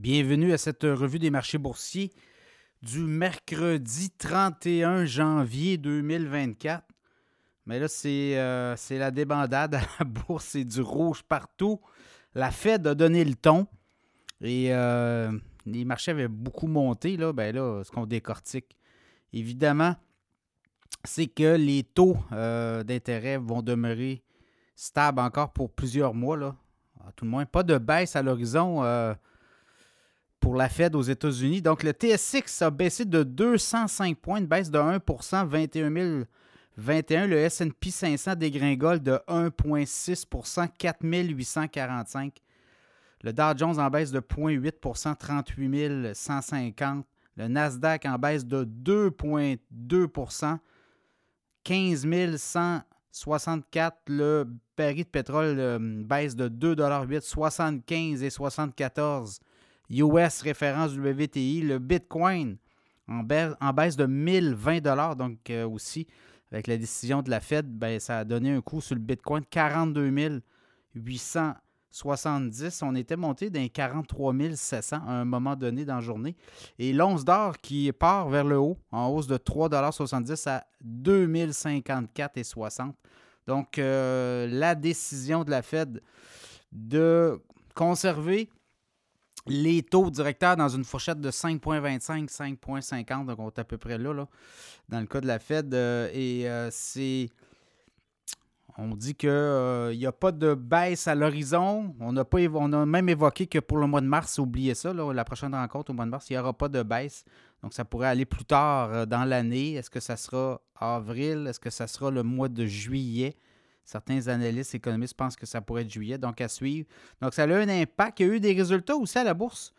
Bienvenue à cette revue des marchés boursiers du mercredi 31 janvier 2024. Mais là, euh, c'est la débandade à la bourse, c'est du rouge partout. La Fed a donné le ton et euh, les marchés avaient beaucoup monté. Là, ben là, ce qu'on décortique, évidemment, c'est que les taux euh, d'intérêt vont demeurer stables encore pour plusieurs mois. Là. À tout le moins, pas de baisse à l'horizon pour la Fed aux États-Unis. Donc, le TSX a baissé de 205 points, une baisse de 1% 21 021. Le S&P 500 dégringole de 1,6% 4 845. Le Dow Jones en baisse de 0,8% 38 150. Le Nasdaq en baisse de 2,2% 15 164. Le baril de pétrole euh, baisse de 2,8 75 et 74 US référence WTI, le Bitcoin en, baisse de 1020 donc euh, aussi avec la décision de la Fed, ben, ça a donné un coup sur le Bitcoin 42 870. On était monté d'un 43 700 à un moment donné dans la journée. Et l'once d'or qui part vers le haut, en hausse de 3,70 à 2054,60. Donc, euh, la décision de la Fed de conserver les taux directeurs dans une fourchette de 5,25, 5,50, donc on est à peu près là, dans le cas de la Fed. Euh, et euh, c'est. On dit qu'il n'y euh, a pas de baisse à l'horizon. On, a pas, on a même évoqué que pour le mois de mars, oubliez ça, la prochaine rencontre au mois de mars, il n'y aura pas de baisse. Donc, ça pourrait aller plus tard dans l'année. Est-ce que ça sera avril? Est-ce que ça sera le mois de juillet? Certains analystes économistes pensent que ça pourrait être juillet, donc à suivre. Donc, ça a eu un impact. Il y a eu des résultats aussi à la bourse.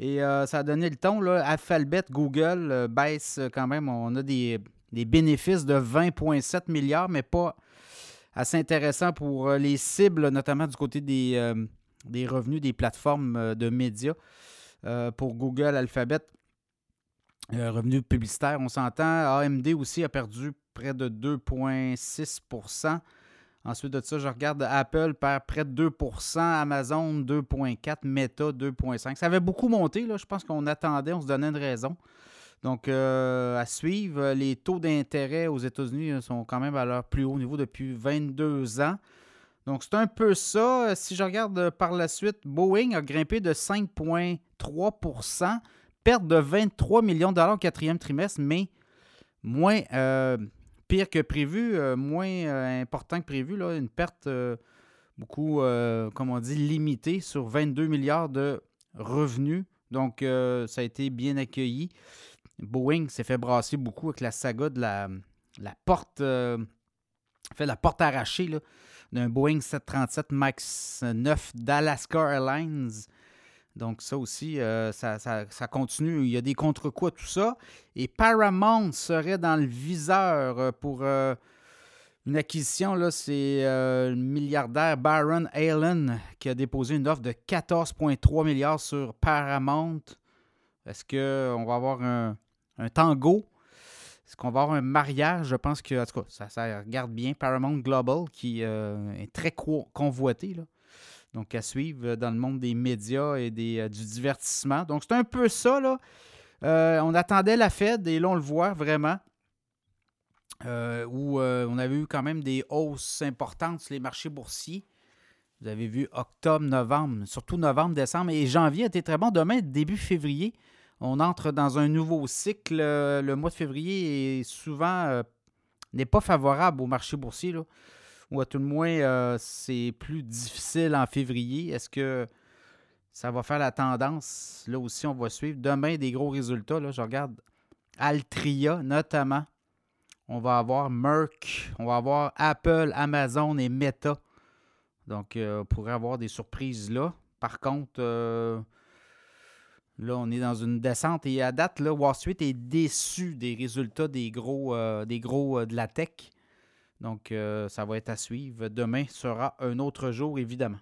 Et euh, ça a donné le ton. Là. Alphabet, Google euh, baisse quand même. On a des, bénéfices de 20,7 milliards, mais pas assez intéressant pour euh, les cibles, notamment du côté des, des revenus des plateformes de médias. pour Google, Alphabet, revenus publicitaires, on s'entend. AMD aussi a perdu près de 2,6 Ensuite de ça, je regarde Apple perd près de 2% Amazon 2,4 Meta 2,5 Ça avait beaucoup monté. Là. Je pense qu'on attendait, on se donnait une raison. Donc, euh, à suivre, les taux d'intérêt aux États-Unis sont quand même à leur plus haut niveau depuis 22 ans. Donc, c'est un peu ça. Si je regarde par la suite, Boeing a grimpé de 5,3% perte de 23 millions de dollars au quatrième trimestre, mais moins, euh, pire que prévu, euh, moins euh, important que prévu, là, une perte euh, beaucoup, comme on dit, limitée sur 22 milliards de revenus. Donc, ça a été bien accueilli. Boeing s'est fait brasser beaucoup avec la saga de la, la porte, fait la porte arrachée d'un Boeing 737 MAX 9 d'Alaska Airlines donc, ça aussi, euh, ça, continue. Il y a des contre-coups tout ça. Et Paramount serait dans le viseur euh, pour euh, une acquisition. C'est le milliardaire Baron Allen qui a déposé une offre de 14,3 milliards sur Paramount. Est-ce qu'on va avoir un, tango? Est-ce qu'on va avoir un mariage? Je pense que, ça regarde bien. Paramount Global, qui est très convoité. Là. Donc, à suivre dans le monde des médias et des, euh, du divertissement. Donc, c'est un peu ça, là. Euh, on attendait la Fed et là, on le voit vraiment. Euh, où on avait eu quand même des hausses importantes sur les marchés boursiers. Vous avez vu octobre, novembre, surtout novembre, décembre et janvier a été très bon. Demain, début février, on entre dans un nouveau cycle. Le mois de février est souvent n'est pas favorable au marché boursier. Là ou à tout le moins, euh, c'est plus difficile en février? Est-ce que ça va faire la tendance? Là aussi, on va suivre. Demain, des gros résultats. Là, je regarde Altria notamment. On va avoir Merck, on va avoir Apple, Amazon et Meta. Donc, euh, on pourrait avoir des surprises là. Par contre, euh, là, on est dans une descente et à date, là, Wall Street est déçu des résultats des gros, des gros de la tech. Donc, euh, ça va être à suivre. Demain sera un autre jour, évidemment.